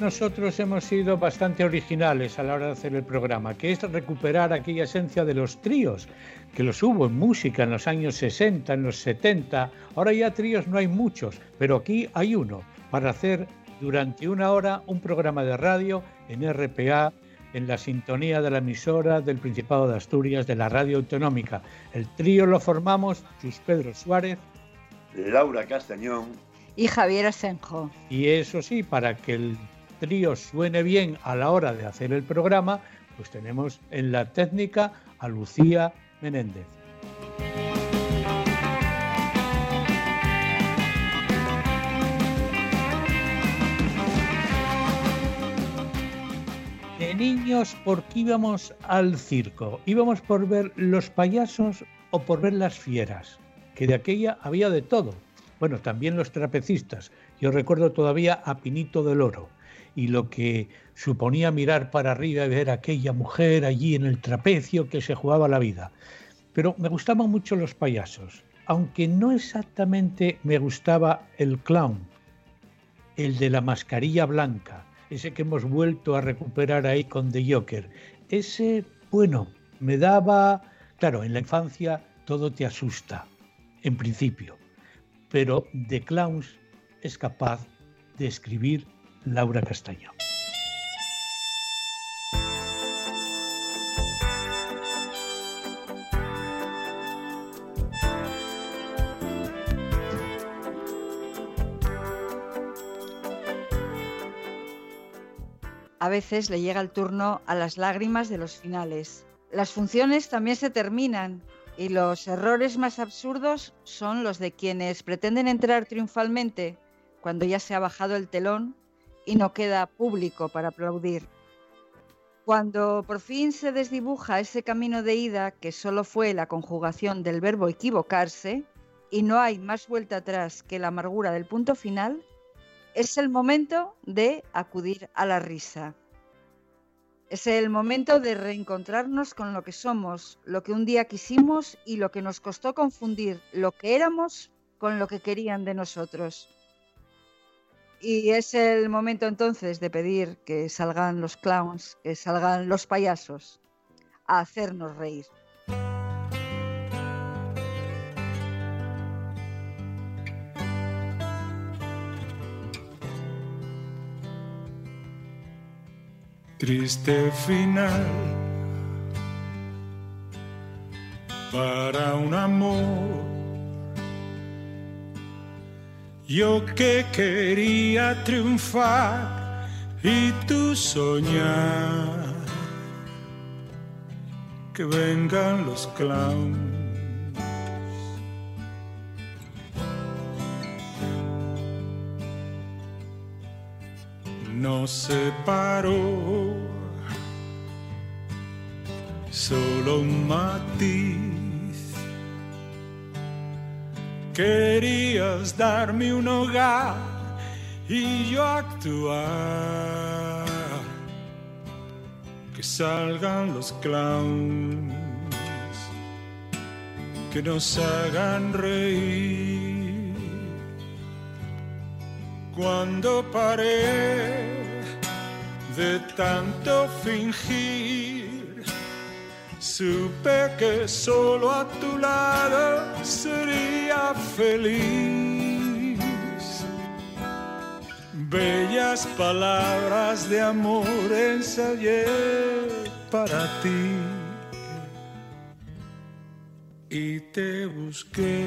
Nosotros hemos sido bastante originales a la hora de hacer el programa, que es recuperar aquella esencia de los tríos, que los hubo en música en los años 60, en los 70. Ahora ya tríos no hay muchos, pero aquí hay uno para hacer durante una hora un programa de radio en RPA, en la sintonía de la emisora del Principado de Asturias, de la radio autonómica. El trío lo formamos Chus Pedro Suárez, Laura Castañón y Javier Asenjo. Y eso sí, para que el trío suene bien a la hora de hacer el programa, pues tenemos en la técnica a Lucía Menéndez. De niños, ¿por qué íbamos al circo? ¿Íbamos por ver los payasos o por ver las fieras? Que de aquella había de todo. Bueno, también los trapecistas. Yo recuerdo todavía a Pinito del Oro y lo que suponía mirar para arriba y ver a aquella mujer allí en el trapecio que se jugaba la vida. Pero me gustaban mucho los payasos, aunque no exactamente me gustaba el clown, el de la mascarilla blanca, ese que hemos vuelto a recuperar ahí con The Joker. Ese, bueno, me daba, claro, en la infancia todo te asusta, en principio, pero de clowns es capaz de escribir Laura Castañón. A veces le llega el turno a las lágrimas de los finales. Las funciones también se terminan y los errores más absurdos son los de quienes pretenden entrar triunfalmente cuando ya se ha bajado el telón y no queda público para aplaudir. Cuando por fin se desdibuja ese camino de ida que solo fue la conjugación del verbo equivocarse y no hay más vuelta atrás que la amargura del punto final, es el momento de acudir a la risa. Es el momento de reencontrarnos con lo que somos, lo que un día quisimos y lo que nos costó confundir lo que éramos con lo que querían de nosotros. Y es el momento entonces de pedir que salgan los clowns, que salgan los payasos a hacernos reír. Triste final para un amor. Yo que quería triunfar y tú soñar que vengan los clowns. nos separó solo un. Querías darme un hogar y yo actuar. Que salgan los clowns, que nos hagan reír cuando paré de tanto fingir, supe que solo a tu lado sería feliz. Bellas palabras de amor ensayé para ti y te busqué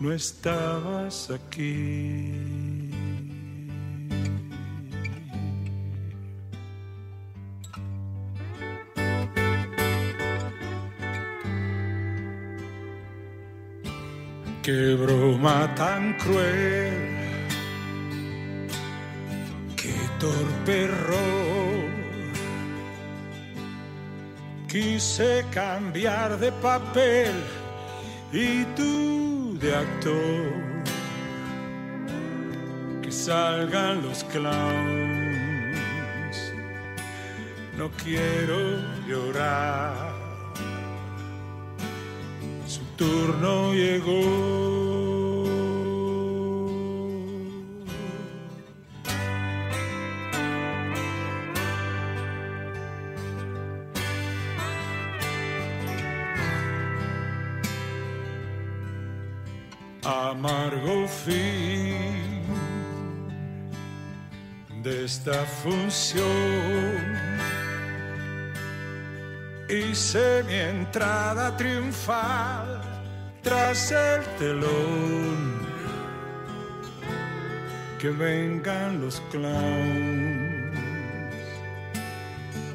no estabas aquí. Qué broma tan cruel, qué torpe error. Quise cambiar de papel y tú de actor. Que salgan los clowns. No quiero llorar turno llegó. amargo fin de esta función. Hice mi entrada triunfal tras el telón. Que vengan los clowns,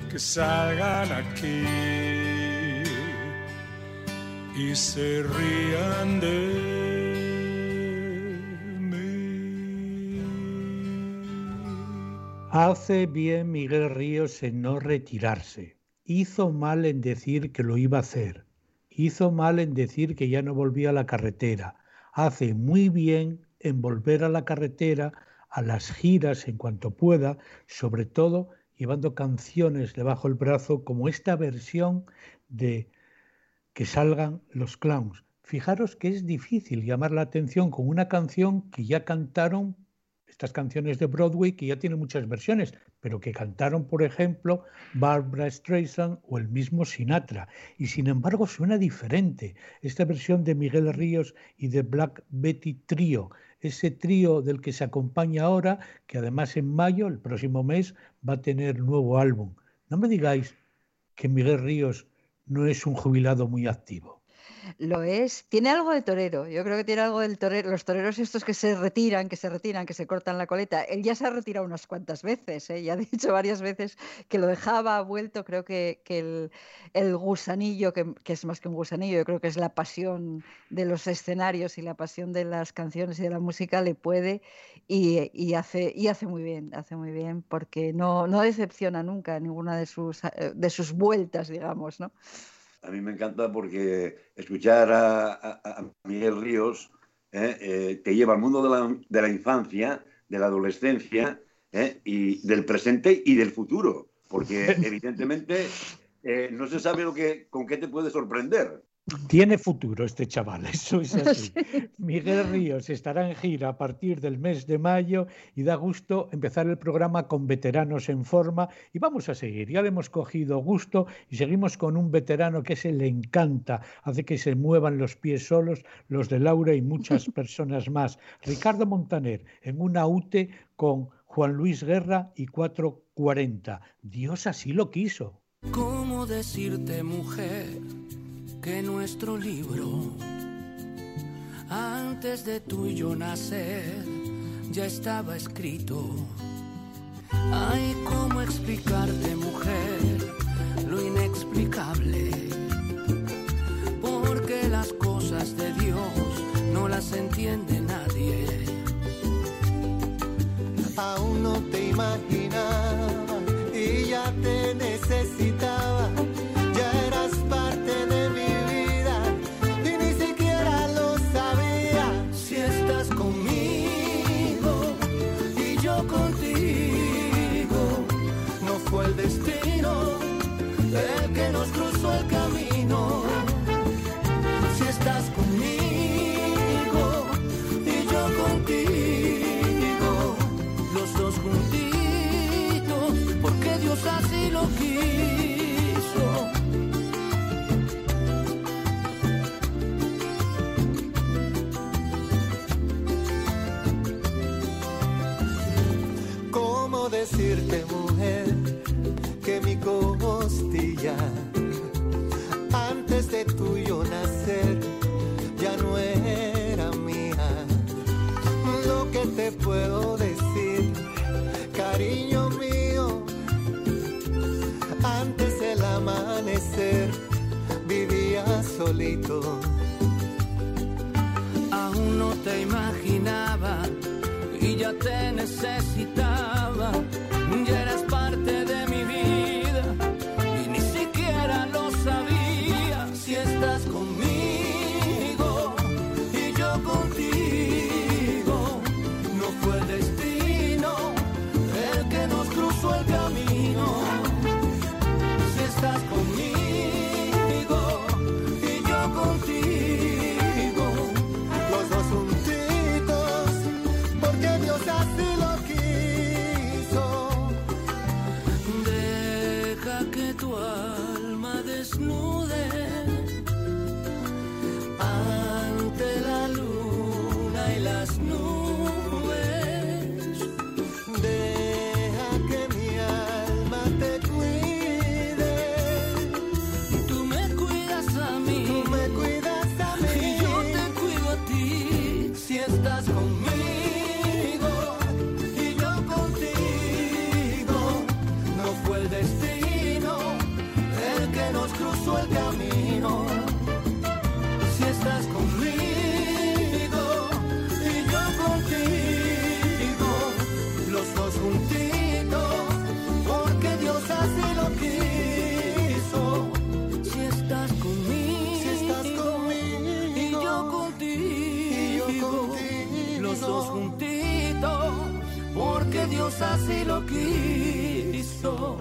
que salgan aquí y se rían de Hace bien Miguel Ríos en no retirarse. Hizo mal en decir que lo iba a hacer. Hizo mal en decir que ya no volvía a la carretera. Hace muy bien en volver a la carretera, a las giras en cuanto pueda, sobre todo llevando canciones debajo del brazo como esta versión de que salgan los clowns. Fijaros que es difícil llamar la atención con una canción que ya cantaron estas canciones de Broadway que ya tienen muchas versiones, pero que cantaron, por ejemplo, Barbara Streisand o el mismo Sinatra. Y sin embargo suena diferente. Esta versión de Miguel Ríos y de Black Betty Trio, ese trío del que se acompaña ahora, que además en mayo, el próximo mes, va a tener nuevo álbum. No me digáis que Miguel Ríos no es un jubilado muy activo. Lo es. Tiene algo de torero. Yo creo que tiene algo del torero. Los toreros estos que se retiran, que se retiran, que se cortan la coleta. Él ya se ha retirado unas cuantas veces. ¿eh? Ya ha dicho varias veces que lo dejaba, ha vuelto. Creo que, el, gusanillo, que, es más que un gusanillo, yo creo que es la pasión de los escenarios y la pasión de las canciones y de la música, le puede y, hace, y hace muy bien. Hace muy bien porque no, no decepciona nunca ninguna de sus, eh, de sus vueltas, digamos, ¿no? A mí me encanta porque escuchar a, Miguel Ríos ¿eh? Eh, te lleva al mundo de la, infancia, de la adolescencia ¿eh? y del presente y del futuro, porque evidentemente no se sabe lo que, con qué te puede sorprender. Tiene futuro este chaval, eso es así. Miguel Ríos estará en gira a partir del mes de mayo y da gusto empezar el programa con veteranos en forma y vamos a seguir. Ya le hemos cogido gusto y seguimos con un veterano que se le encanta, hace que se muevan los pies solos, los de Laura y muchas personas más. Ricardo Montaner en una UTE con Juan Luis Guerra y 440. Dios así lo quiso. ¿Cómo decirte mujer? Que nuestro libro, antes de tú y yo nacer, ya estaba escrito. Ay, ¿cómo explicarte, mujer, lo inexplicable? Porque las cosas de Dios no las entiende nadie. Aún no te imaginaba te Dios así lo quiso.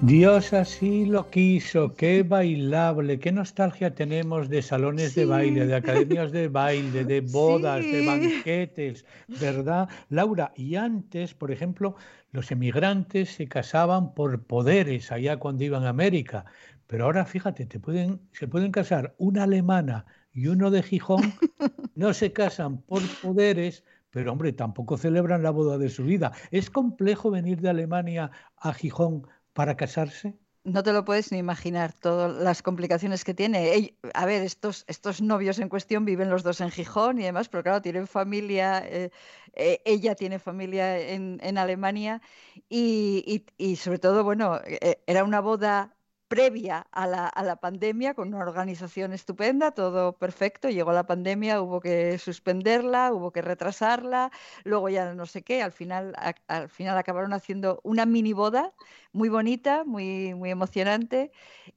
Dios así lo quiso, qué bailable, qué nostalgia tenemos de salones de baile, de academias de baile, de bodas, de banquetes, ¿verdad? Laura, y antes, por ejemplo, los emigrantes se casaban por poderes allá cuando iban a América, pero ahora fíjate, te pueden, se pueden casar una alemana y uno de Gijón, no se casan por poderes, pero hombre, tampoco celebran la boda de su vida. ¿Es complejo venir de Alemania a Gijón para casarse? No te lo puedes ni imaginar todas las complicaciones que tiene. A ver, estos, estos novios en cuestión viven los dos en Gijón y demás, pero claro, tienen familia, eh, eh, ella tiene familia en, en Alemania y, y- y sobre todo, bueno, eh, era una boda previa a la, a la pandemia con una organización estupenda, todo perfecto. Llegó la pandemia, hubo que suspenderla, hubo que retrasarla, luego ya no sé qué. Al final, al final acabaron haciendo una mini boda muy bonita, muy, muy emocionante,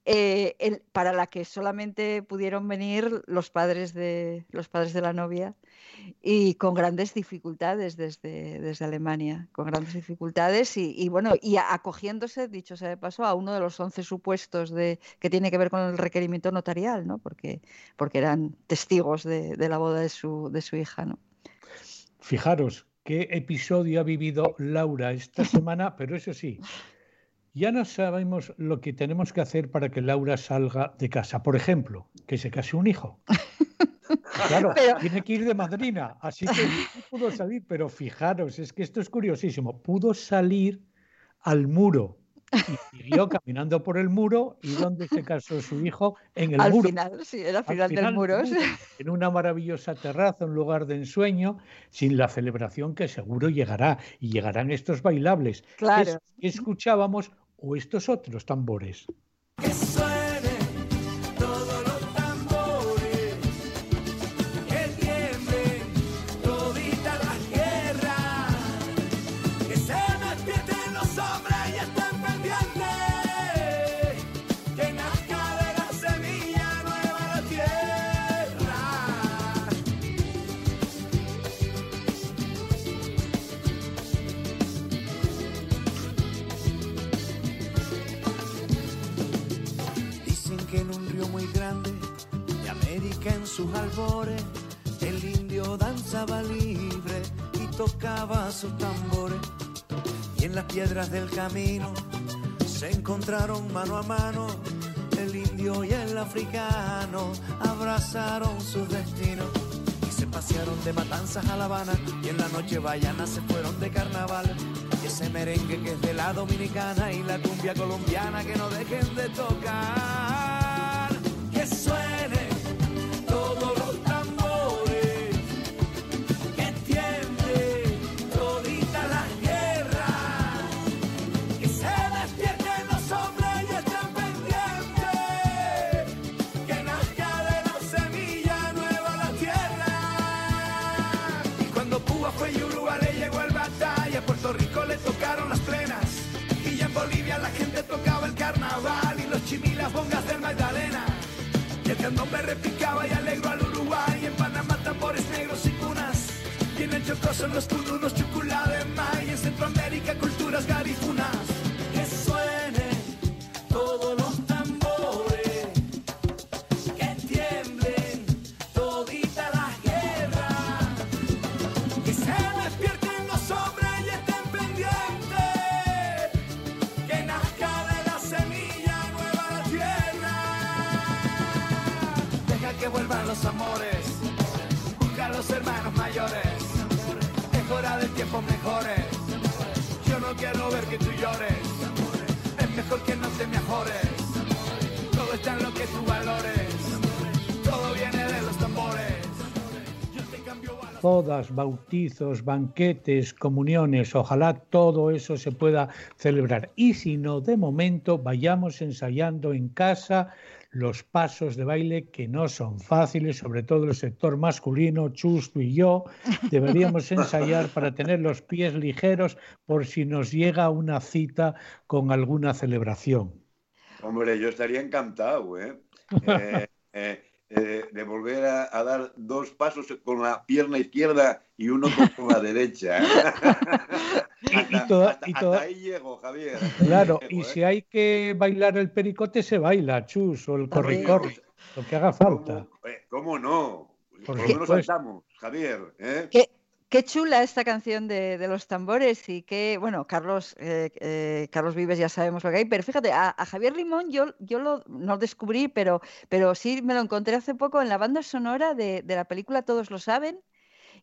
eh, para la que solamente pudieron venir los padres de, los padres de la novia y con grandes dificultades desde, desde Alemania, con grandes dificultades y, y bueno, y acogiéndose, dicho sea de paso, a uno de los 11 supuestos de, que tiene que ver con el requerimiento notarial, ¿no? Porque, porque eran testigos de, de la boda de su, de su hija, ¿no? Fijaros qué episodio ha vivido Laura esta semana, pero eso sí, ya no sabemos lo que tenemos que hacer para que Laura salga de casa. Por ejemplo, que se case un hijo. Claro, Pero- tiene que ir de madrina, así que no pudo salir, pero fijaros, es que esto es curiosísimo. Pudo salir al muro y siguió caminando por el muro y donde se casó su hijo en el al muro. final, sí, era al Al final, final del muro. en una maravillosa terraza, un lugar de ensueño, sin la celebración que seguro llegará y llegarán estos bailables que Claro. es- escuchábamos o estos otros tambores. Sus albores el indio danzaba libre y tocaba sus tambores. Y en las piedras del camino se encontraron mano a mano el indio y el africano, abrazaron sus destinos. Y se pasearon de matanzas a La Habana y en la noche vallana se fueron de carnaval. Y ese merengue que es de la dominicana y la cumbia colombiana que no dejen de tocar. El candombe repicaba y alegró al Uruguay. En Panamá tambores negros y cunas. Y en el Chocó son los cununos, chucula de mar. Y en Centroamérica culturas garifunas. Tiempos bautizos, banquetes, comuniones, ojalá todo eso se pueda celebrar. Y si no, de momento vayamos ensayando en casa los pasos de baile que no son fáciles, sobre todo el sector masculino, Chusto y yo, deberíamos ensayar para tener los pies ligeros por si nos llega una cita con alguna celebración. Hombre, yo estaría encantado, ¿eh? eh, eh eh, de volver a, dar dos pasos con la pierna izquierda y uno con, la derecha. y, hasta, ahí llego, Javier. claro, y ¿eh? si hay que bailar el pericote, se baila, chus, o el corri-corri, lo que haga falta. ¿Cómo, no? Por, lo menos saltamos, Javier. ¿eh? Qué chula esta canción de, los tambores y qué, bueno, Carlos, eh, eh, Carlos Vives ya sabemos lo que hay, pero fíjate, a, Javier Limón yo, yo lo, no descubrí, pero, pero sí me lo encontré hace poco en la banda sonora de, de la película Todos lo saben,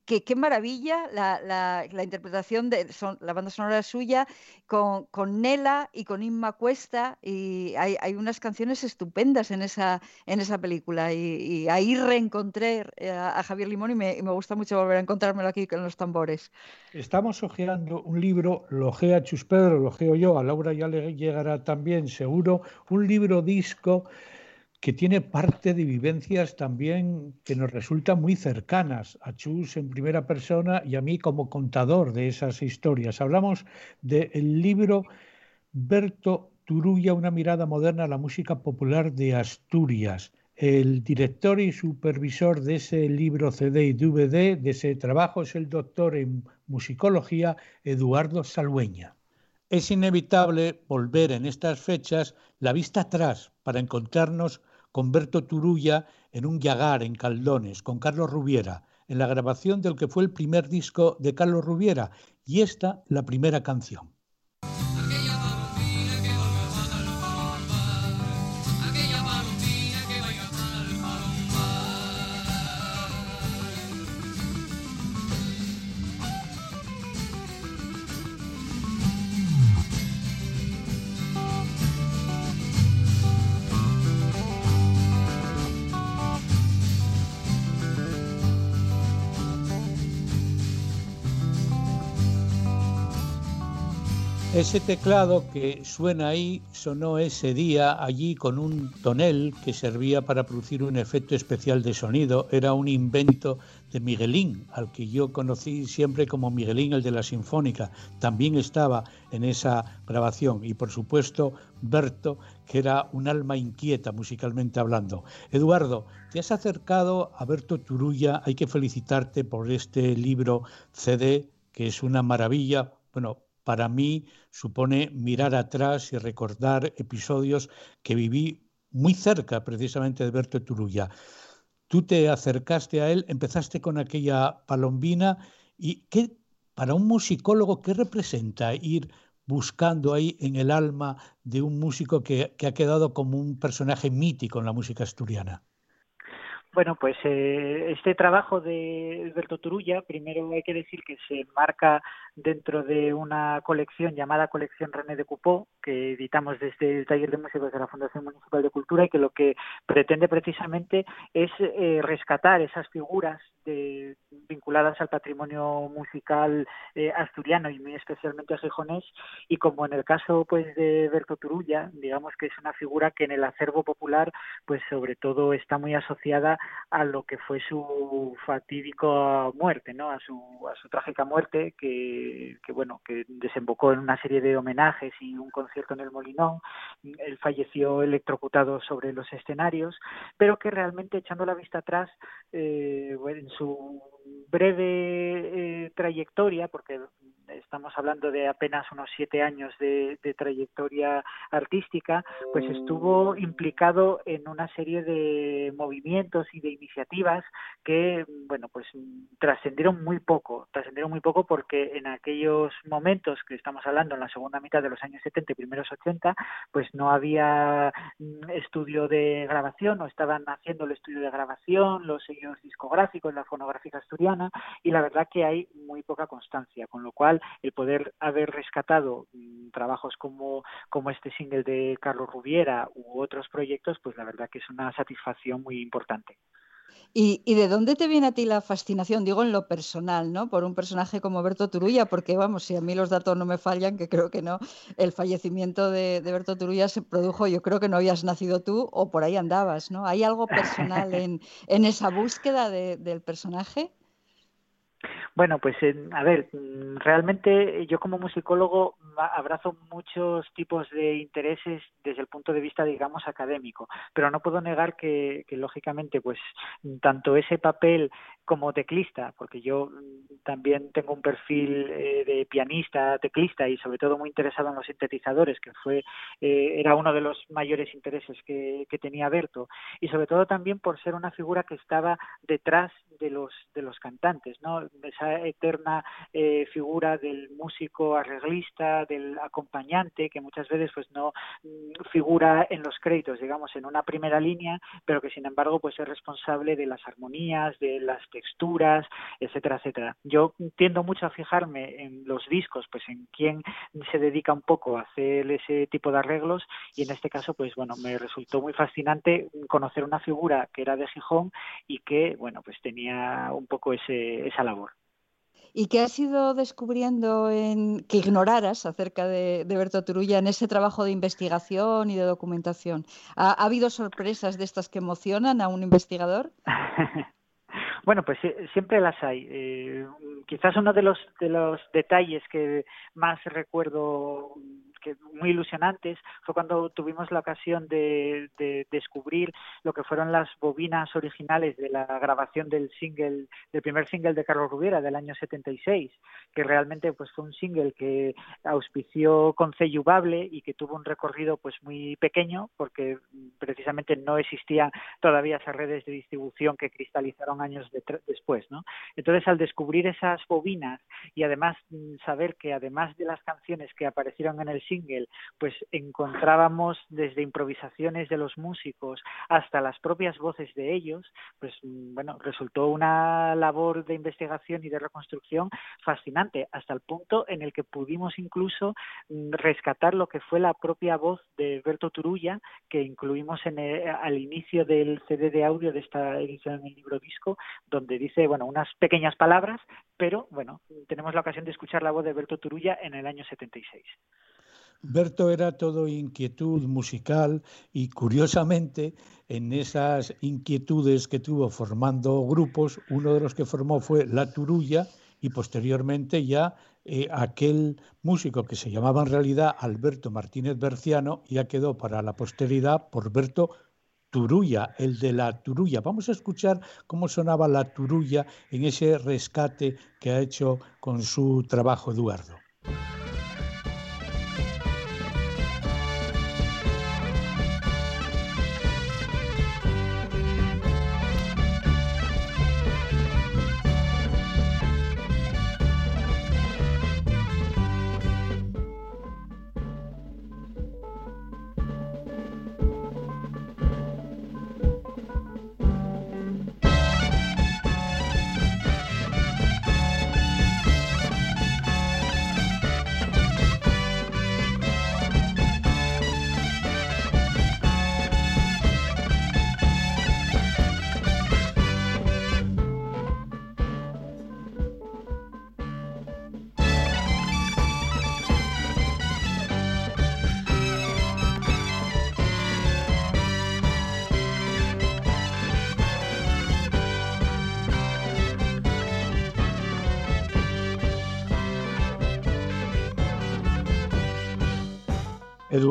que qué maravilla la, la, interpretación de son, la banda sonora suya con, con, Nela y con Inma Cuesta y hay, unas canciones estupendas en esa, en esa película y, ahí reencontré eh, a, Javier Limón y me, me, gusta mucho volver a encontrármelo aquí con los tambores. Estamos hojeando un libro, lo ojea Chus Pedro, lo ojeo yo, a Laura ya le llegará también seguro, un libro disco que tiene parte de vivencias también que nos resultan muy cercanas a Chus en primera persona y a mí como contador de esas historias. Hablamos del libro Berto Turulla, una mirada moderna a la música popular de Asturias. El director y supervisor de ese libro CD y DVD, de ese trabajo, es el doctor en musicología Eduardo Salhueña. Es inevitable volver en estas fechas la vista atrás para encontrarnos con Berto Turulla en un Yagar en Caldones, con Carlos Rubiera, en la grabación del que fue el primer disco de Carlos Rubiera, y esta la primera canción. Ese teclado que suena ahí sonó ese día allí con un tonel que servía para producir un efecto especial de sonido. Era un invento de Miguelín, al que yo conocí siempre como Miguelín el de la Sinfónica. También estaba en esa grabación. Y por supuesto Berto, que era un alma inquieta musicalmente hablando. Eduardo, te has acercado a Berto Turulla. Hay que felicitarte por este libro CD, que es una maravilla. Bueno, para mí supone mirar atrás y recordar episodios que viví muy cerca precisamente de Berto Turulla. Tú te acercaste a él, empezaste con aquella palombina y ¿qué, para un musicólogo, ¿qué representa ir buscando ahí en el alma de un músico que, que ha quedado como un personaje mítico en la música asturiana? Bueno, pues eh, este trabajo de Alberto Turulla, primero hay que decir que se enmarca dentro de una colección llamada Colección René de Cupó, que editamos desde el Taller de Músicos de la Fundación Municipal de Cultura y que lo que pretende precisamente es eh, rescatar esas figuras de, vinculadas al patrimonio musical eh, asturiano y muy especialmente a Gijonés y como en el caso pues de Berto Turulla, digamos que es una figura que en el acervo popular pues sobre todo está muy asociada a lo que fue su fatídico muerte, ¿no? A su a su trágica muerte que, que bueno, que desembocó en una serie de homenajes y un concierto en el Molinón. Él falleció electrocutado sobre los escenarios, pero que realmente echando la vista atrás eh, en su breve eh, trayectoria, porque estamos hablando de apenas unos siete años de, trayectoria artística, pues estuvo implicado en una serie de movimientos y de iniciativas que, bueno, pues trascendieron muy poco, trascendieron muy poco porque en aquellos momentos que estamos hablando, en la segunda mitad de los años 70 y primeros 80, pues no había mm, estudio de grabación, no estaban haciendo el estudio de grabación, los sellos discográficos, la fonográfica asturiana, y la verdad que hay muy poca constancia, con lo cual el poder haber rescatado mm, trabajos como, como este single de Carlos Rubiera u otros proyectos, pues la verdad que es una satisfacción muy importante. ¿Y, de dónde te viene a ti la fascinación? Digo en lo personal, ¿no? Por un personaje como Berto Turulla, porque vamos, si a mí los datos no me fallan, que creo que no, el fallecimiento de, Berto Turulla se produjo, yo creo que no habías nacido tú o por ahí andabas, ¿no? ¿Hay algo personal en, esa búsqueda del personaje? Bueno, pues a ver, mm, realmente yo como musicólogo abrazo muchos tipos de intereses desde el punto de vista, digamos, académico, pero no puedo negar que, lógicamente, pues tanto ese papel como teclista, porque yo mm, también tengo un perfil eh, de pianista, teclista y sobre todo muy interesado en los sintetizadores, que fue eh, era uno de los mayores intereses que, que tenía Berto, y sobre todo también por ser una figura que estaba detrás de los de los cantantes, ¿no? Esa eterna eh, figura del músico arreglista, del acompañante, que muchas veces pues no mm, figura en los créditos, digamos, en una primera línea, pero que sin embargo pues es responsable de las armonías, de las texturas, etcétera, etcétera. Yo tiendo mucho a fijarme en los discos, pues en quién se dedica un poco a hacer ese tipo de arreglos y en este caso pues bueno, me resultó muy fascinante conocer una figura que era de Gijón y que bueno, pues tenía un poco ese, esa labor. ¿Y qué has ido descubriendo en, que ignoraras acerca de, Berto Turulla en ese trabajo de investigación y de documentación? ¿Ha, habido sorpresas de estas que emocionan a un investigador? Bueno, pues siempre las hay. Eh, quizás uno de los de los detalles que más recuerdo que muy ilusionantes fue cuando tuvimos la ocasión de, descubrir lo que fueron las bobinas originales de la grabación del single, del primer single de Carlos Rubiera del año 76, que realmente pues fue un single que auspició con Ceyubable y que tuvo un recorrido pues muy pequeño porque precisamente no existían todavía esas redes de distribución que cristalizaron años después, ¿no? Entonces al descubrir esas bobinas y además mm, saber que además de las canciones que aparecieron en el single pues encontrábamos desde improvisaciones de los músicos hasta las propias voces de ellos, pues mm, bueno, resultó una labor de investigación y de reconstrucción fascinante, hasta el punto en el que pudimos incluso mm, rescatar lo que fue la propia voz de Berto Turulla, que incluimos en al inicio del CD de audio de esta edición en el libro disco, donde dice, bueno, unas pequeñas palabras, pero bueno, tenemos la ocasión de escuchar la voz de Berto Turulla en el año 76. Berto era todo inquietud musical y curiosamente en esas inquietudes que tuvo formando grupos, uno de los que formó fue La Turulla y posteriormente ya eh, aquel músico que se llamaba en realidad Alberto Martínez Berciano ya quedó para la posteridad por Berto Turulla, el de la Turulla. Vamos a escuchar cómo sonaba la Turulla en ese rescate que ha hecho con su trabajo Eduardo.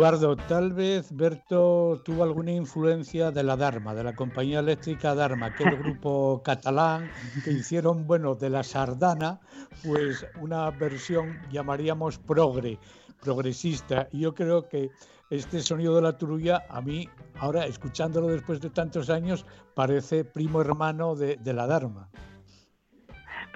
Eduardo, tal vez Berto tuvo alguna influencia de la Dharma, de la compañía eléctrica Dharma, aquel grupo catalán que hicieron, bueno, de la sardana, pues una versión llamaríamos progre, progresista. Y yo creo que este sonido de la turulla, a mí, ahora escuchándolo después de tantos años, parece primo hermano de, de la Dharma.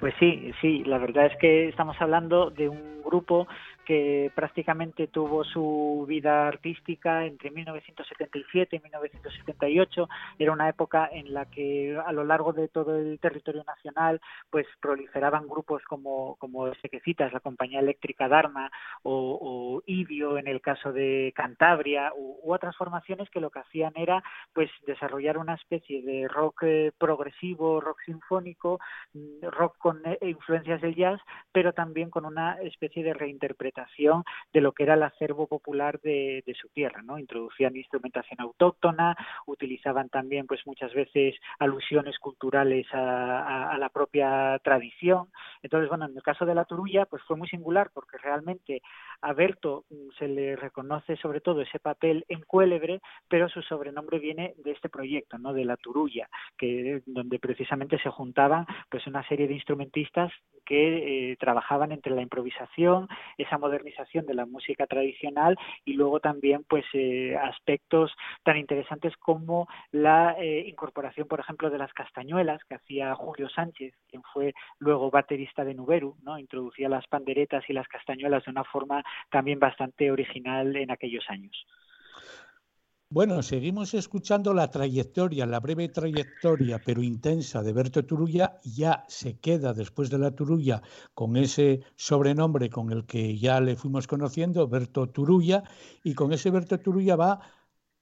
Pues sí, sí, la verdad es que estamos hablando de un grupo que prácticamente tuvo su vida artística entre 1977 y 1978. Era una época en la que a lo largo de todo el territorio nacional pues proliferaban grupos como, como ese que citas, la compañía eléctrica Dharma o, o Idio en el caso de Cantabria u, u, otras formaciones que lo que hacían era pues desarrollar una especie de rock eh, progresivo, rock sinfónico, mm, rock con eh, influencias del jazz, pero también con una especie de reinterpretación de lo que era el acervo popular de, su tierra, ¿no? Introducían instrumentación autóctona, utilizaban también pues muchas veces alusiones culturales a la propia tradición. Entonces, bueno, en el caso de la Turulla, pues fue muy singular porque realmente a Berto mm, se le reconoce sobre todo ese papel en Cuélebre, pero su sobrenombre viene de este proyecto, ¿no? De la Turulla, que donde precisamente se juntaban pues una serie de instrumentistas que eh, trabajaban entre la improvisación, esa modernización de la música tradicional y luego también pues eh, aspectos tan interesantes como la eh, incorporación, por ejemplo, de las castañuelas que hacía Julio Sánchez, quien fue luego baterista de Nuberu. Introducía las panderetas y las castañuelas de una forma también bastante original en aquellos años. Bueno, seguimos escuchando la trayectoria, la breve trayectoria, pero intensa de Berto Turulla. Ya se queda después de la Turulla con ese sobrenombre con el que ya le fuimos conociendo, Berto Turulla, y con ese Berto Turulla va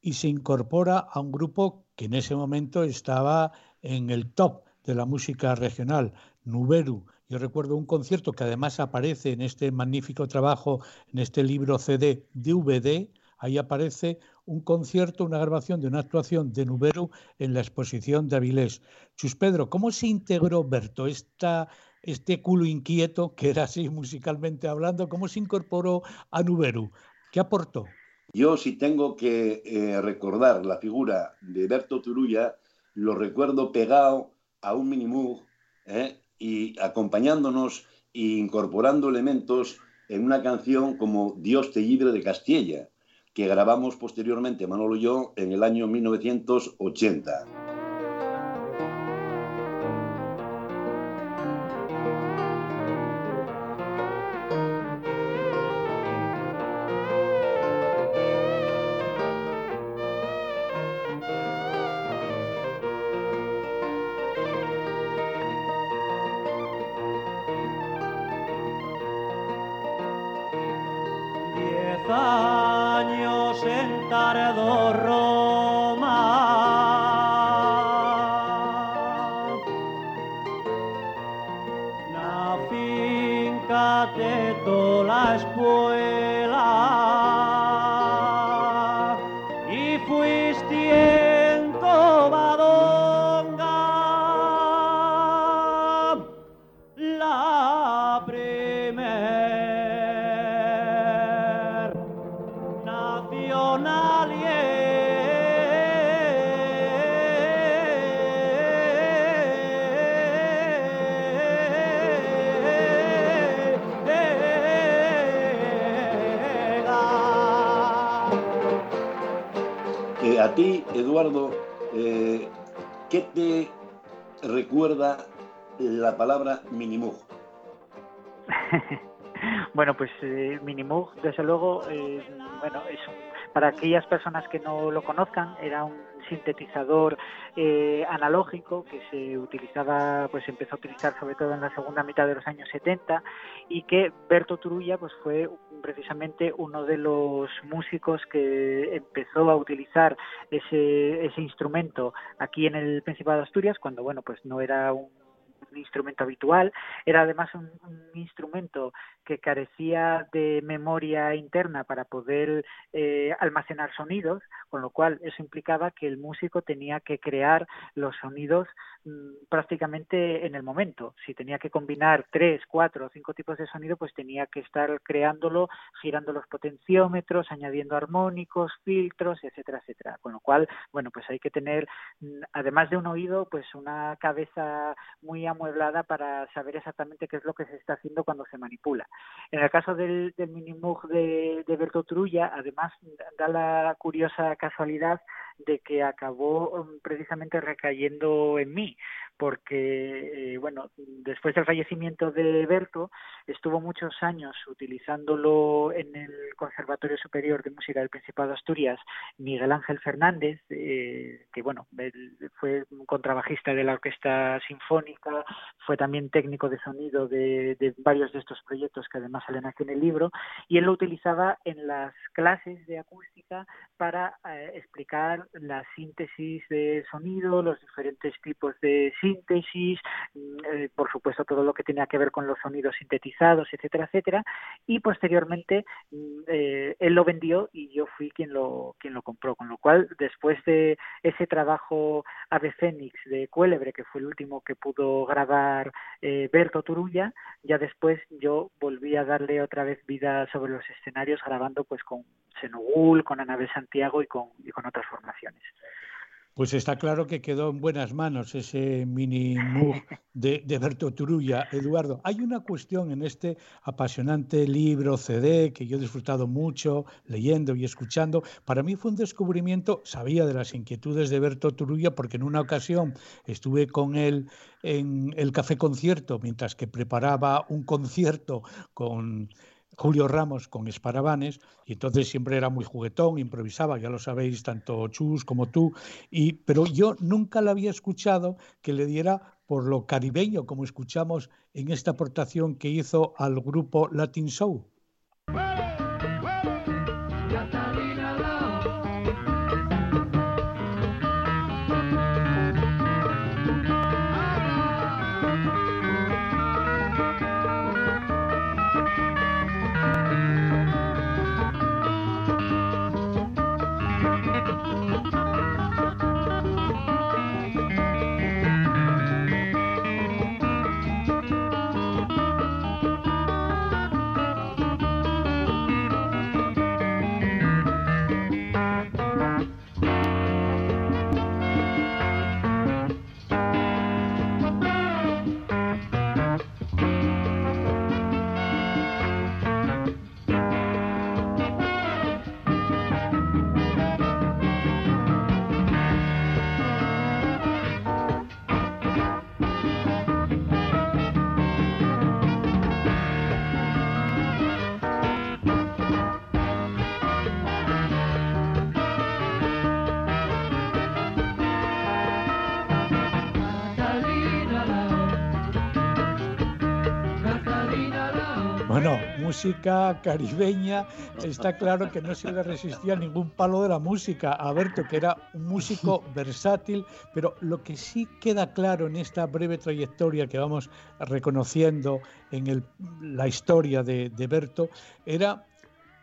y se incorpora a un grupo que en ese momento estaba en el top de la música regional, Nuberu. Yo recuerdo un concierto que además aparece en este magnífico trabajo, en este libro CD DVD, ahí aparece un concierto, una grabación de una actuación de Nuberu en la exposición de Avilés. Chus Pedro, ¿cómo se integró Berto, esta, este culo inquieto, que era así musicalmente hablando, cómo se incorporó a Nuberu? ¿Qué aportó? Yo si tengo que eh, recordar la figura de Berto Turulla, lo recuerdo pegado a un minimug ¿eh? y acompañándonos e incorporando elementos en una canción como Dios te libre de Castilla, que grabamos posteriormente Manolo y yo en el año 1980. A recuerda la palabra minimug? bueno, pues eh, desde luego, eh, bueno, es para aquellas personas que no lo conozcan, era un sintetizador eh, analógico que se utilizaba, pues empezó a utilizar sobre todo en la segunda mitad de los años 70 y que Berto Turulla pues fue precisamente uno de los músicos que empezó a utilizar ese, ese instrumento aquí en el Principado de Asturias cuando bueno pues no era un instrumento habitual, era además un, un, instrumento que carecía de memoria interna para poder eh, almacenar sonidos, con lo cual eso implicaba que el músico tenía que crear los sonidos mmm, prácticamente en el momento. Si tenía que combinar tres, cuatro o cinco tipos de sonido, pues tenía que estar creándolo, girando los potenciómetros, añadiendo armónicos, filtros, etcétera, etcétera. Con lo cual, bueno, pues hay que tener, además de un oído, pues una cabeza muy amueblada para saber exactamente qué es lo que se está haciendo cuando se manipula. En el caso del, del Minimug de, de Berto Trulla, además da la curiosa casualidad de que acabó um, precisamente recayendo en mí, porque, eh, bueno, después del fallecimiento de Berto, estuvo muchos años utilizándolo en el Conservatorio Superior de Música del Principado de Asturias, Miguel Ángel Fernández, eh, que, bueno, fue contrabajista de la Orquesta Sinfónica, fue también técnico de sonido de, de varios de estos proyectos que además salen aquí en el libro, y él lo utilizaba en las clases de acústica para eh, explicar la síntesis de sonido, los diferentes tipos de síntesis, mm, eh, por supuesto todo lo que tenía que ver con los sonidos sintetizados, etcétera, etcétera, y posteriormente mm, eh, él lo vendió y yo fui quien lo quien lo compró, con lo cual después de ese trabajo Ave Fénix de Cuélebre, que fue el último que pudo grabar Berto Turulla, ya después yo volví a darle otra vez vida sobre los escenarios grabando pues con Senugul, con Anabel Santiago y con, y con otras formaciones. Pues está claro que quedó en buenas manos ese mini mug de, de, Berto Turulla. Eduardo, hay una cuestión en este apasionante libro CD que yo he disfrutado mucho leyendo y escuchando. Para mí fue un descubrimiento, sabía de las inquietudes de Berto Turulla porque en una ocasión estuve con él en el café concierto mientras que preparaba un concierto con Julio Ramos con Esparavanes, y entonces siempre era muy juguetón, improvisaba, ya lo sabéis, tanto Chus como tú, y, pero yo nunca le había escuchado que le diera por lo caribeño, como escuchamos en esta aportación que hizo al grupo Latin Show. Música caribeña, está claro que no se le resistía ningún palo de la música. A Berto, que era un músico versátil, pero lo que sí queda claro en esta breve trayectoria que vamos reconociendo en la historia de, de Berto, era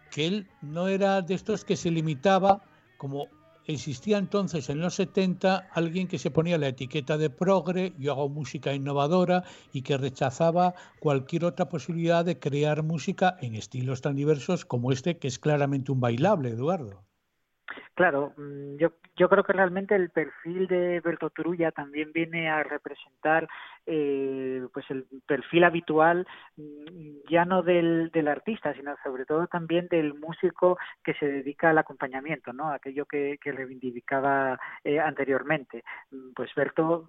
que él no era de estos que se limitaba como existía entonces en los 70 alguien que se ponía la etiqueta de progre, yo hago música innovadora y que rechazaba cualquier otra posibilidad de crear música en estilos tan diversos como este, que es claramente un bailable, Eduardo. Claro, mm, yo, yo creo que realmente el perfil de Berto Turulla también viene a representar eh, pues el perfil habitual mm, ya no del, del artista, sino sobre todo también del músico que se dedica al acompañamiento, ¿no? Aquello que, que reivindicaba eh, anteriormente. Mm, pues Berto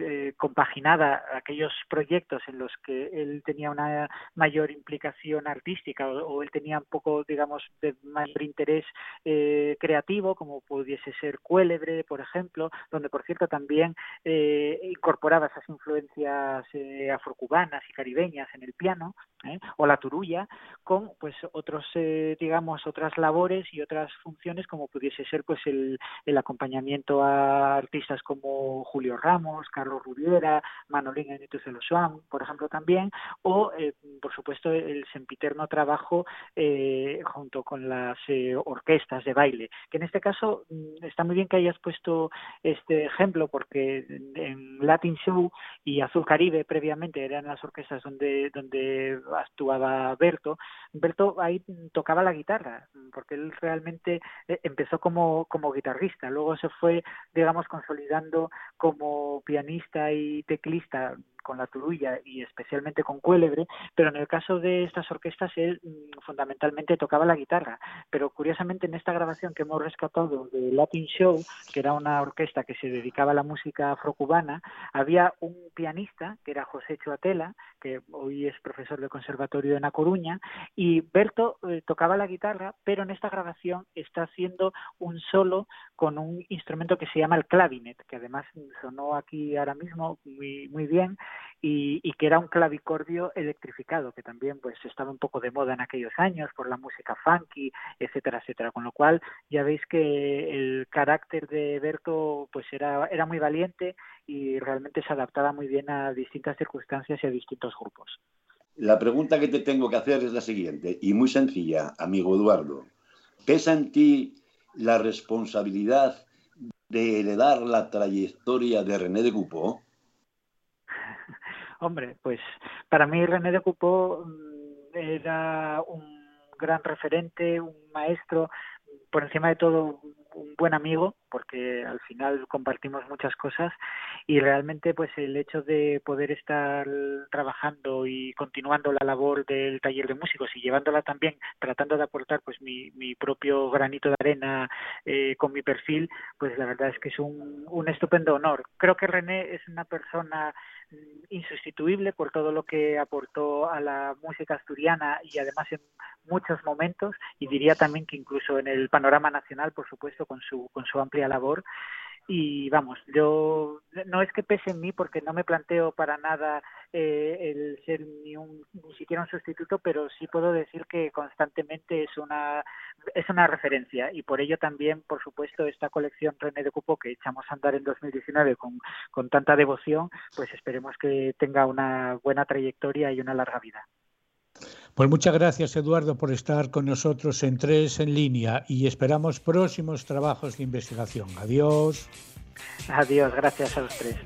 eh, compaginaba aquellos proyectos en los que él tenía una mayor implicación artística o, o él tenía un poco, digamos, de mayor interés eh, creativo como pudiese ser Cuélebre, por ejemplo, donde por cierto también eh, incorporaba esas influencias eh, afrocubanas y caribeñas en el piano, ¿eh? o la turulla, con pues otros, eh, digamos, otras labores y otras funciones como pudiese ser pues el, el acompañamiento a artistas como Julio Ramos, Carlos Rubiera, Manolín Enitus de los por ejemplo también, o eh, por supuesto el sempiterno trabajo junto con las orquestas de baile, que en este caso mm, está muy bien que hayas puesto este ejemplo porque en Latin Show y Azul Caribe previamente eran las orquestas donde donde actuaba Berto. Berto ahí tocaba la guitarra porque él realmente eh, empezó como como guitarrista, luego se fue digamos consolidando como pianista y teclista con la turulla y especialmente con cuélebre, pero en el caso de estas orquestas él mm, fundamentalmente tocaba la guitarra. Pero curiosamente en esta grabación que hemos rescatado de Latin Show, que era una orquesta que se dedicaba a la música afrocubana, había un pianista que era José Chuatela, que hoy es profesor del Conservatorio de La Coruña, y Berto eh, tocaba la guitarra, pero en esta grabación está haciendo un solo con un instrumento que se llama el clavinet, que además sonó aquí ahora mismo muy, muy bien, y, y, que era un clavicordio electrificado, que también pues estaba un poco de moda en aquellos años por la música funky, etcétera, etcétera. Con lo cual ya veis que el carácter de Berto pues era, era muy valiente y realmente se adaptaba muy bien a distintas circunstancias y a distintos grupos. La pregunta que te tengo que hacer es la siguiente, y muy sencilla, amigo Eduardo. ¿Pesa en ti la responsabilidad de heredar la trayectoria de René de Cupó? Hombre, pues para mí René de Cupó mm, era un gran referente, un maestro, por encima de todo un buen amigo porque al final compartimos muchas cosas y realmente pues el hecho de poder estar trabajando y continuando la labor del taller de músicos y llevándola también tratando de aportar pues mi, mi propio granito de arena eh, con mi perfil pues la verdad es que es un, un estupendo honor. Creo que René es una persona mm, insustituible por todo lo que aportó a la música asturiana y además en muchos momentos y diría también que incluso en el panorama nacional por supuesto con su con su amplia labor y vamos, yo no es que pese en mí porque no me planteo para nada eh, el ser ni un ni siquiera un sustituto, pero sí puedo decir que constantemente es una es una referencia y por ello también, por supuesto, esta colección René de Cupo que echamos a andar en 2019 con, con tanta devoción, pues esperemos que tenga una buena trayectoria y una larga vida. Pues muchas gracias, Eduardo, por estar con nosotros en Tres en línea y esperamos próximos trabajos de investigación. Adiós. Adiós, gracias a los tres.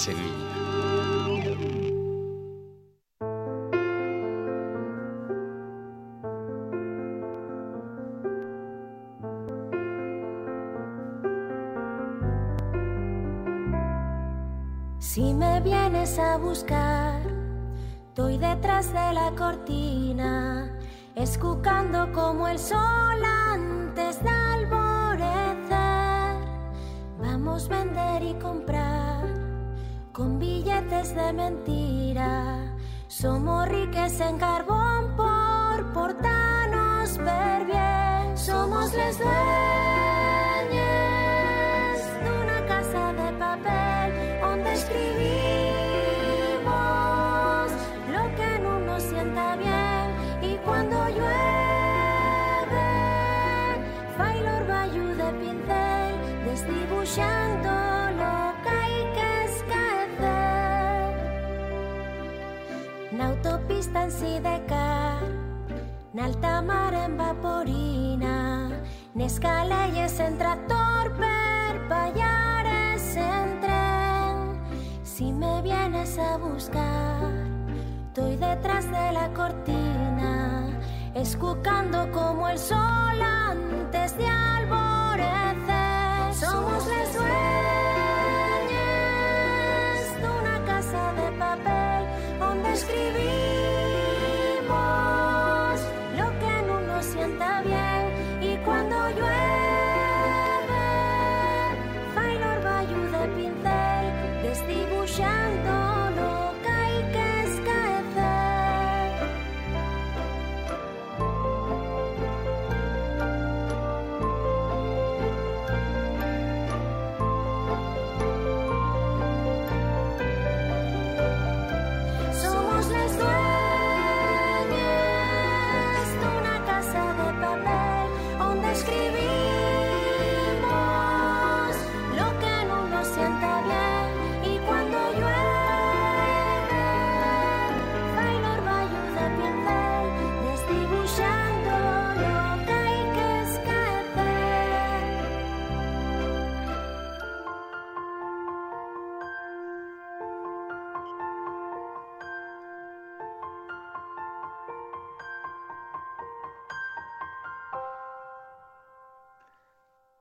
Si me vienes a buscar, estoy detrás de la cortina, escuchando como el sol antes de alborecer. Vamos a vender y comprar con billetes de mentira. Somos riques en carbón por portarnos ver bien. Somos les dueños de una casa de papel donde escribimos autopista en Sidecar na alta mar en Vaporina Nescaleyes en tractor per payares en tren. Si me vienes a buscar Estoy detrás de la cortina Escuchando como el sol antes de alborecer. Somos les dueños de una casa de papel Donde escribimos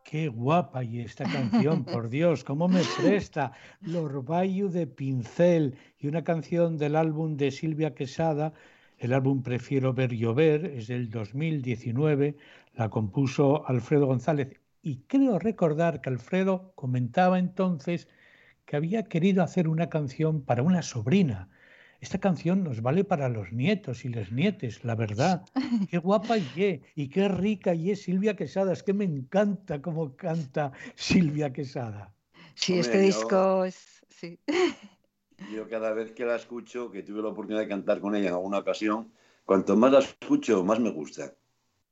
Qué guapa y esta canción, por Dios, cómo me presta. Lorbayu de Pincel y una canción del álbum de Silvia Quesada, el álbum Prefiero ver llover, es del 2019, la compuso Alfredo González. Y creo recordar que Alfredo comentaba entonces que había querido hacer una canción para una sobrina. Esta canción nos vale para los nietos y las nietes, la verdad. Qué guapa y qué, y qué rica y es Silvia Quesada. Es que me encanta cómo canta Silvia Quesada. Sí, Hombre, este yo- disco es... Sí. Yo cada vez que la escucho, que tuve la oportunidad de cantar con ella en alguna ocasión, cuanto más la escucho, más me gusta.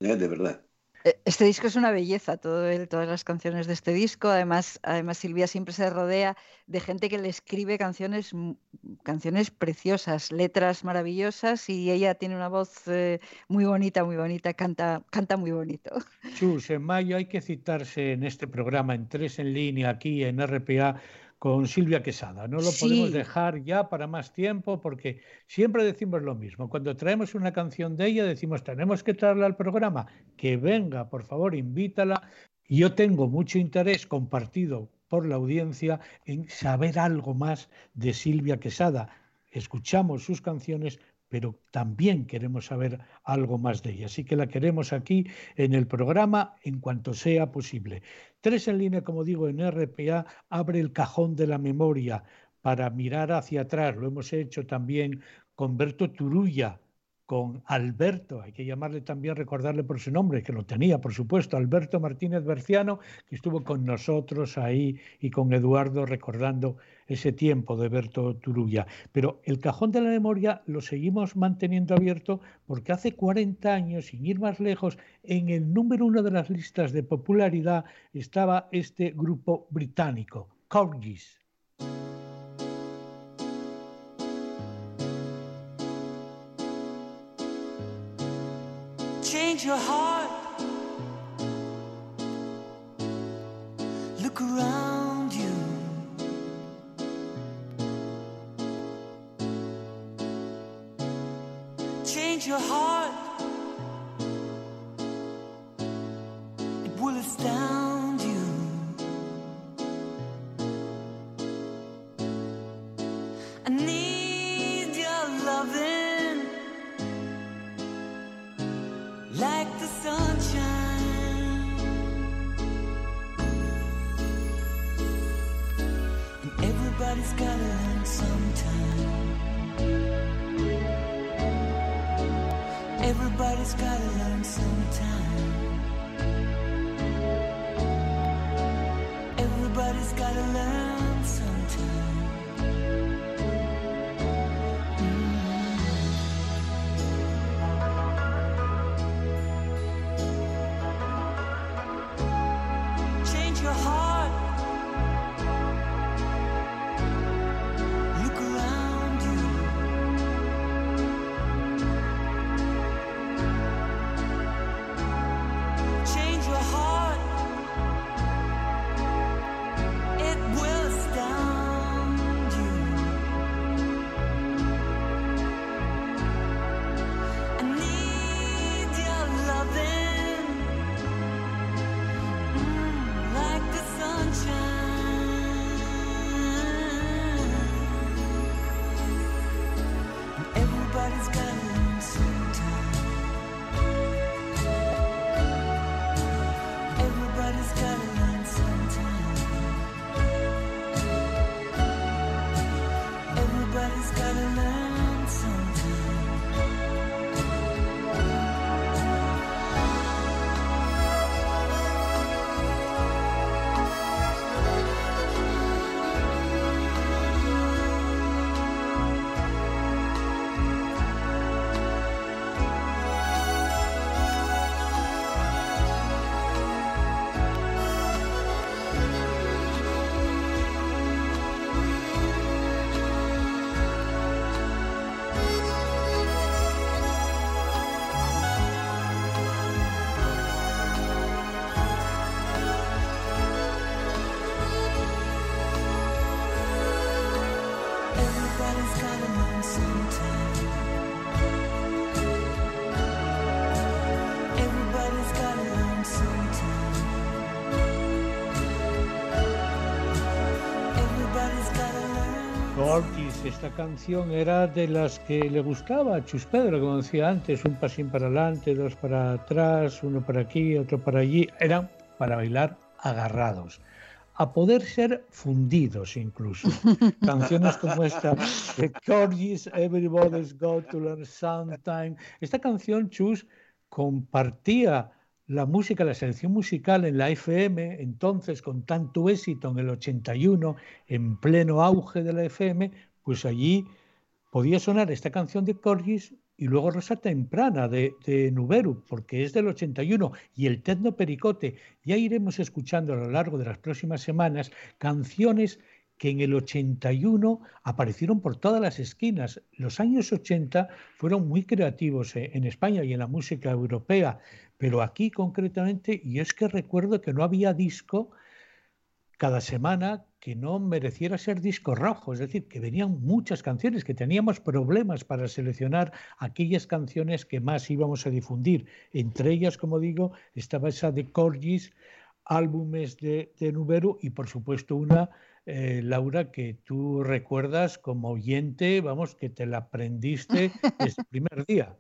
¿Eh? De verdad. Eh, Este disco es una belleza, todo el- todas las canciones de este disco. Además, además Silvia siempre se rodea de gente que le escribe canciones, m- canciones preciosas, letras maravillosas y ella tiene una voz eh, muy bonita, muy bonita, canta, canta muy bonito. Chus, en mayo hay que citarse en este programa, en tres en línea, aquí en RPA, con Silvia Quesada. No lo podemos dejar ya para más tiempo porque siempre decimos lo mismo. Cuando traemos una canción de ella, decimos, tenemos que traerla al programa. Que venga, por favor, invítala. Yo tengo mucho interés compartido por la audiencia en saber algo más de Silvia Quesada. Escuchamos sus canciones, pero también queremos saber algo más de ella. Así que la queremos aquí en el programa en cuanto sea posible. Tres en línea, como digo, en RPA, abre el cajón de la memoria para mirar hacia atrás. Lo hemos hecho también con Berto Turulla, con Alberto, hay que llamarle también, recordarle por su nombre, que lo tenía, por supuesto, Alberto Martínez Berciano, que estuvo con nosotros ahí y con Eduardo recordando ese tiempo de Berto Turulla. Pero el cajón de la memoria lo seguimos manteniendo abierto porque hace 40 años, sin ir más lejos, en el número uno de las listas de popularidad estaba este grupo británico, Corgis. your heart. Look around you. Change your heart. Gorgis, esta canción era de las que le gustaba a Chus Pedro, como decía antes, un pasín para adelante, dos para atrás, uno para aquí, otro para allí. Eran para bailar agarrados, a poder ser fundidos incluso. Canciones como esta de Gorgis, Everybody's Got to Learn Sometime. Esta canción, Chus, compartía la música, la selección musical en la FM, entonces con tanto éxito en el 81, en pleno auge de la FM, pues allí podía sonar esta canción de Corgis y luego Rosa Temprana de, de Nuberu, porque es del 81, y el Tecno Pericote. Ya iremos escuchando a lo largo de las próximas semanas canciones que en el 81 aparecieron por todas las esquinas. Los años 80 fueron muy creativos eh, en España y en la música europea, pero aquí concretamente, y es que recuerdo que no había disco cada semana que no mereciera ser disco rojo, es decir, que venían muchas canciones, que teníamos problemas para seleccionar aquellas canciones que más íbamos a difundir. Entre ellas, como digo, estaba esa de Corgis, álbumes de, de Nuberu y por supuesto una, eh, Laura, que tú recuerdas como oyente, vamos, que te la aprendiste el primer día.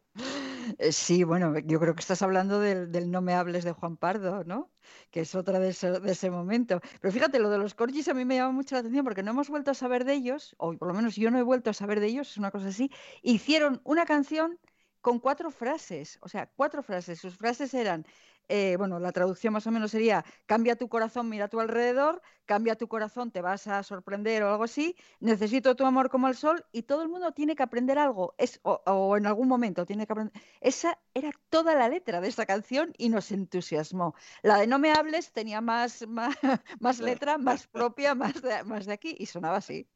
Eh, Sí, bueno, yo creo que estás hablando del, del No me hables de Juan Pardo, ¿no? Que es otra de ese, de ese momento. Pero fíjate, lo de los corgis a mí me llama mucho la atención porque no hemos vuelto a saber de ellos, o por lo menos yo no he vuelto a saber de ellos, es una cosa así. Hicieron una canción con cuatro frases, o sea, cuatro frases. Sus frases eran, eh, bueno, la traducción más o menos sería, cambia tu corazón, mira a tu alrededor, cambia tu corazón, te vas a sorprender o algo así, necesito tu amor como el sol y todo el mundo tiene que aprender algo, es, o, o en algún momento tiene que aprender. Esa era toda la letra de esta canción y nos entusiasmó. La de No me hables tenía más, más, más letra, más propia, más de, más de aquí y sonaba así.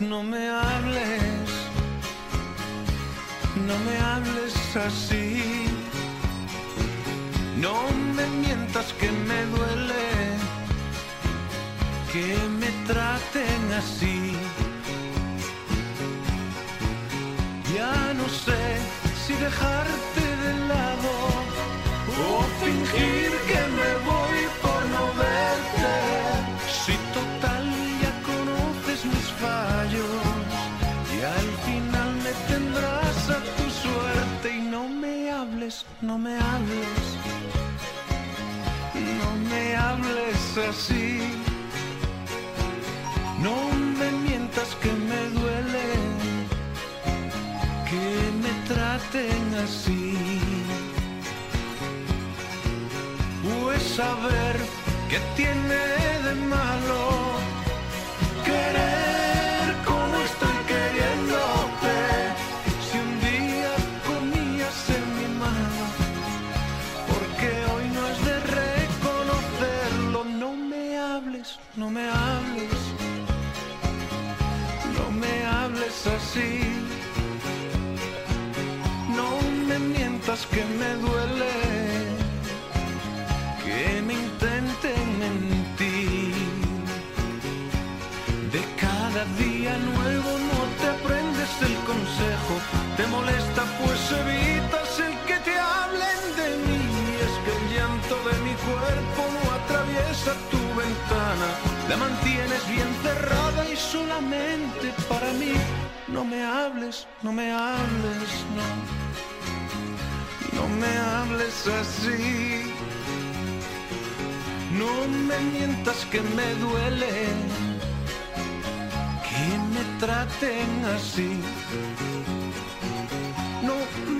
No me hables. no me hables así. No me mientas que me duele que me traten así. Ya no sé si dejarte de lado o fingir que me voy no me hables, no me hables así. No me mientas que me duele que me traten así. Pues saber que tiene de malo querer No me mientas que me duele que me intenten mentir. De cada día nuevo no te aprendes el consejo, te molesta pues evitas el que te hablen de mí. Es que el llanto de mi cuerpo no atraviesa tu ventana, la mantienes bien cerrada y solamente para mí. No me hables, no me hables, no. No me hables así. No me mientas que me duele que me traten así.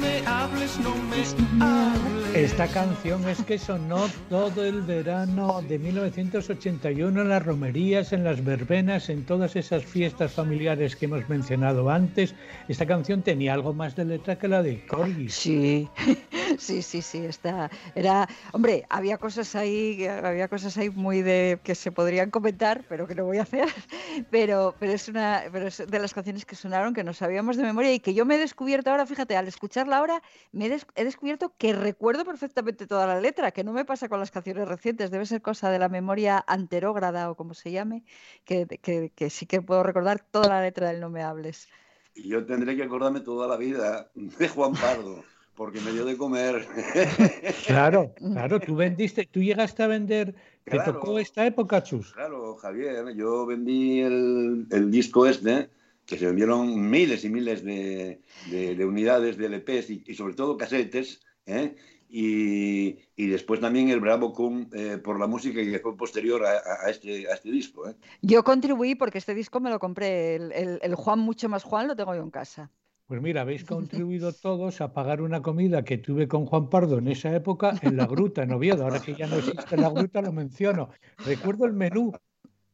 Me hables, no me hables. Esta canción es que sonó todo el verano de 1981 en las romerías, en las verbenas, en todas esas fiestas familiares que hemos mencionado antes. Esta canción tenía algo más de letra que la de Corgi. Sí, sí, sí, sí, está, era, hombre, había cosas ahí, había cosas ahí muy de que se podrían comentar, pero que no voy a hacer, pero, pero es una, pero es de las canciones que sonaron que no sabíamos de memoria y que yo me he descubierto ahora, fíjate, al escucharla ahora, me he, des- he descubierto que recuerdo perfectamente toda la letra, que no me pasa con las canciones recientes, debe ser cosa de la memoria anterógrada o como se llame, que, que, que sí que puedo recordar toda la letra del No me hables. Y yo tendré que acordarme toda la vida de Juan Pardo, porque me dio de comer. Claro, claro, tú vendiste, tú llegaste a vender, te Claro. tocó esta época, Chus. Claro, Javier, yo vendí el, el disco este, que se vendieron miles y miles de, de- de unidades de LPs y, y sobre todo casetes, ¿eh? y, y después también el Bravo Cum eh, por la música que fue posterior a, a- a este, a este disco. ¿eh? Yo contribuí porque este disco me lo compré, el, el- el Juan Mucho Más Juan lo tengo yo en casa. Pues mira, habéis contribuido todos a pagar una comida que tuve con Juan Pardo en esa época en la gruta, en Oviedo. Ahora que ya no existe la gruta, lo menciono. Recuerdo el menú.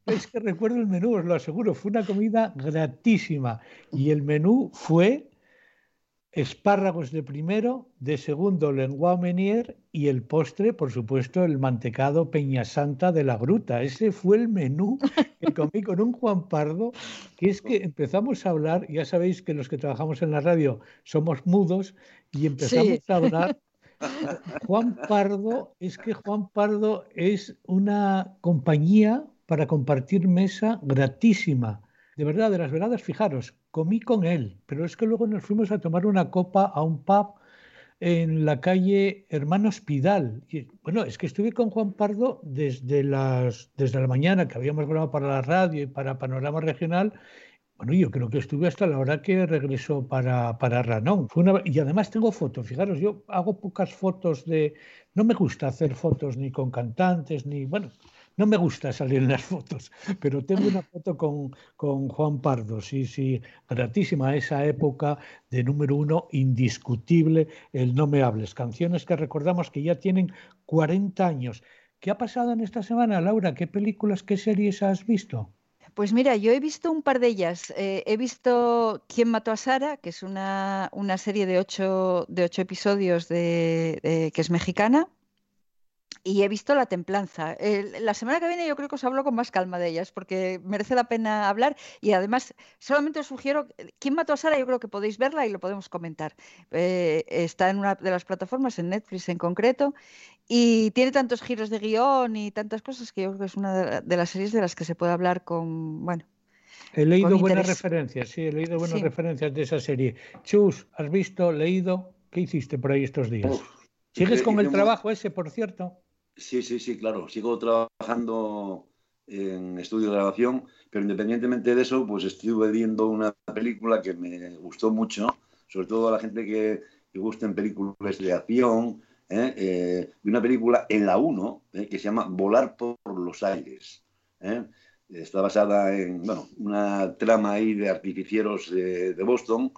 Es que recuerdo el menú, os lo aseguro. Fue una comida gratísima. Y el menú fue espárragos de primero, de segundo lenguado menier y el postre, por supuesto, el mantecado Peña Santa de la gruta. Ese fue el menú que comí con un Juan Pardo, que es que empezamos a hablar, ya sabéis que los que trabajamos en la radio somos mudos, y empezamos Sí. a hablar. Juan Pardo, es que Juan Pardo es una compañía para compartir mesa gratísima. De verdad, de las veradas, fijaros, comí con él, pero es que luego nos fuimos a tomar una copa a un pub en la calle Hermanos Pidal. Y, bueno, es que estuve con Juan Pardo desde, las, desde la mañana, que habíamos grabado para la radio y para Panorama Regional. Bueno, yo creo que estuve hasta la hora que regresó para, para Ranón. Fue una- y además tengo fotos, fijaros, yo hago pocas fotos de... No me gusta hacer fotos ni con cantantes, ni... Bueno, no me gusta salir en las fotos, pero tengo una foto con, con Juan Pardo, sí, sí, gratísima esa época de número uno, indiscutible, el No me hables, canciones que recordamos que ya tienen 40 años. ¿Qué ha pasado en esta semana, Laura? ¿Qué películas, qué series has visto? Pues mira, yo he visto un par de ellas. Eh, he visto ¿Quién mató a Sara? que es una, una serie de ocho, de ocho episodios de, de- que es mexicana. Y he visto La Templanza. la semana que viene yo creo que os hablo con más calma de ellas porque merece la pena hablar y además solamente os sugiero, ¿quién mató a Sara? Yo creo que podéis verla y lo podemos comentar. Eh, está en una de las plataformas, en Netflix en concreto, y tiene tantos giros de guion y tantas cosas que yo creo que es una de las series de las que se puede hablar con, bueno, He leído buenas referencias, sí, he leído buenas referencias de esa serie. Chus, ¿has visto, leído? ¿Qué hiciste por ahí estos días? ¿Sigues con el trabajo ese, por cierto? Sí, sí, sí, claro. Sigo trabajando en estudio de grabación, pero independientemente de eso, pues estuve viendo una película que me gustó mucho, sobre todo a la gente que, que gusta en películas de acción, ¿eh? Eh, una película en la 1 ¿eh? que se llama Volar por los aires. Está basada en bueno, una trama ahí de artificieros de, de Boston.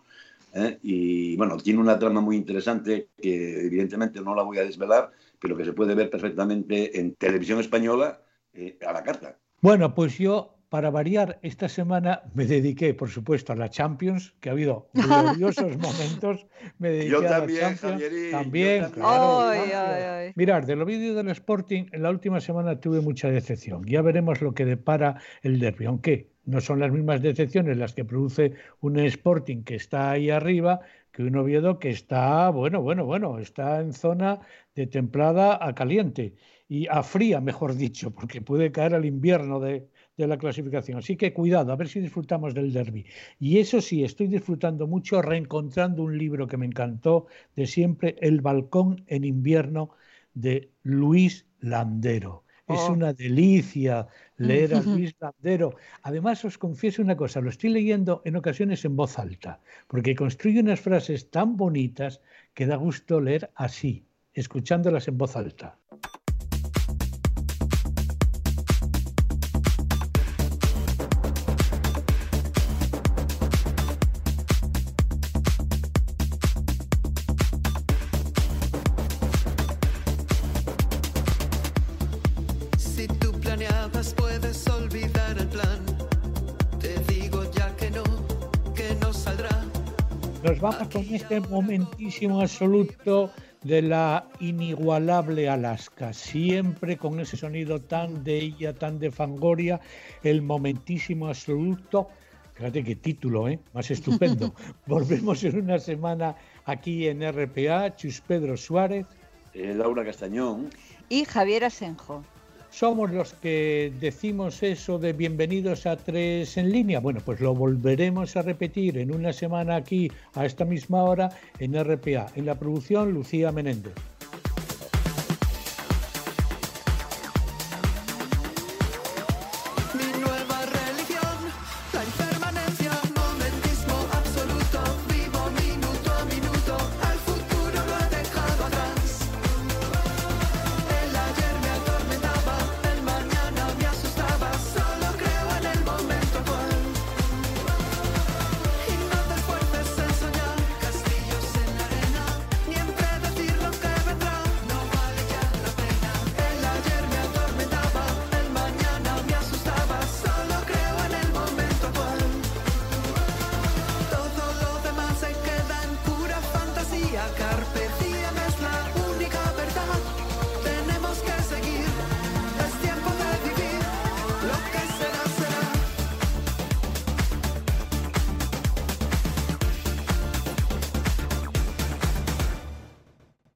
Y bueno, tiene una trama muy interesante que evidentemente no la voy a desvelar, pero que se puede ver perfectamente en televisión española eh, a la carta. Bueno, pues yo para variar, esta semana me dediqué, por supuesto, a la Champions, que ha habido gloriosos momentos. Me dediqué yo también, la Champions. También, claro. Mirar, de lo vídeo del Sporting, en la última semana tuve mucha decepción. Ya veremos lo que depara el derbi, aunque no son las mismas decepciones las que produce un Sporting que está ahí arriba que un Oviedo que está, bueno, bueno, bueno, está en zona de templada a caliente y a fría, mejor dicho, porque puede caer al invierno de, de la clasificación. Así que cuidado, a ver si disfrutamos del derby. Y eso sí, estoy disfrutando mucho reencontrando un libro que me encantó de siempre, El balcón en invierno de Luis Landero. Es oh. una delicia leer a Luis Landero. Además, os confieso una cosa, lo estoy leyendo en ocasiones en voz alta, porque construye unas frases tan bonitas que da gusto leer así, escuchándolas en voz alta. vamos con este momentísimo absoluto de la inigualable Alaska, siempre con ese sonido tan de ella, tan de Fangoria, el momentísimo absoluto. Fíjate qué título, ¿eh? Más estupendo. Volvemos en una semana aquí en RPA, Chus Pedro Suárez. Eh, Laura Castañón. Y Javier Asenjo somos los que decimos eso de bienvenidos a tres en línea. Bueno, pues lo volveremos a repetir en una semana aquí a esta misma hora en RPA. En la producción, Lucía Menéndez.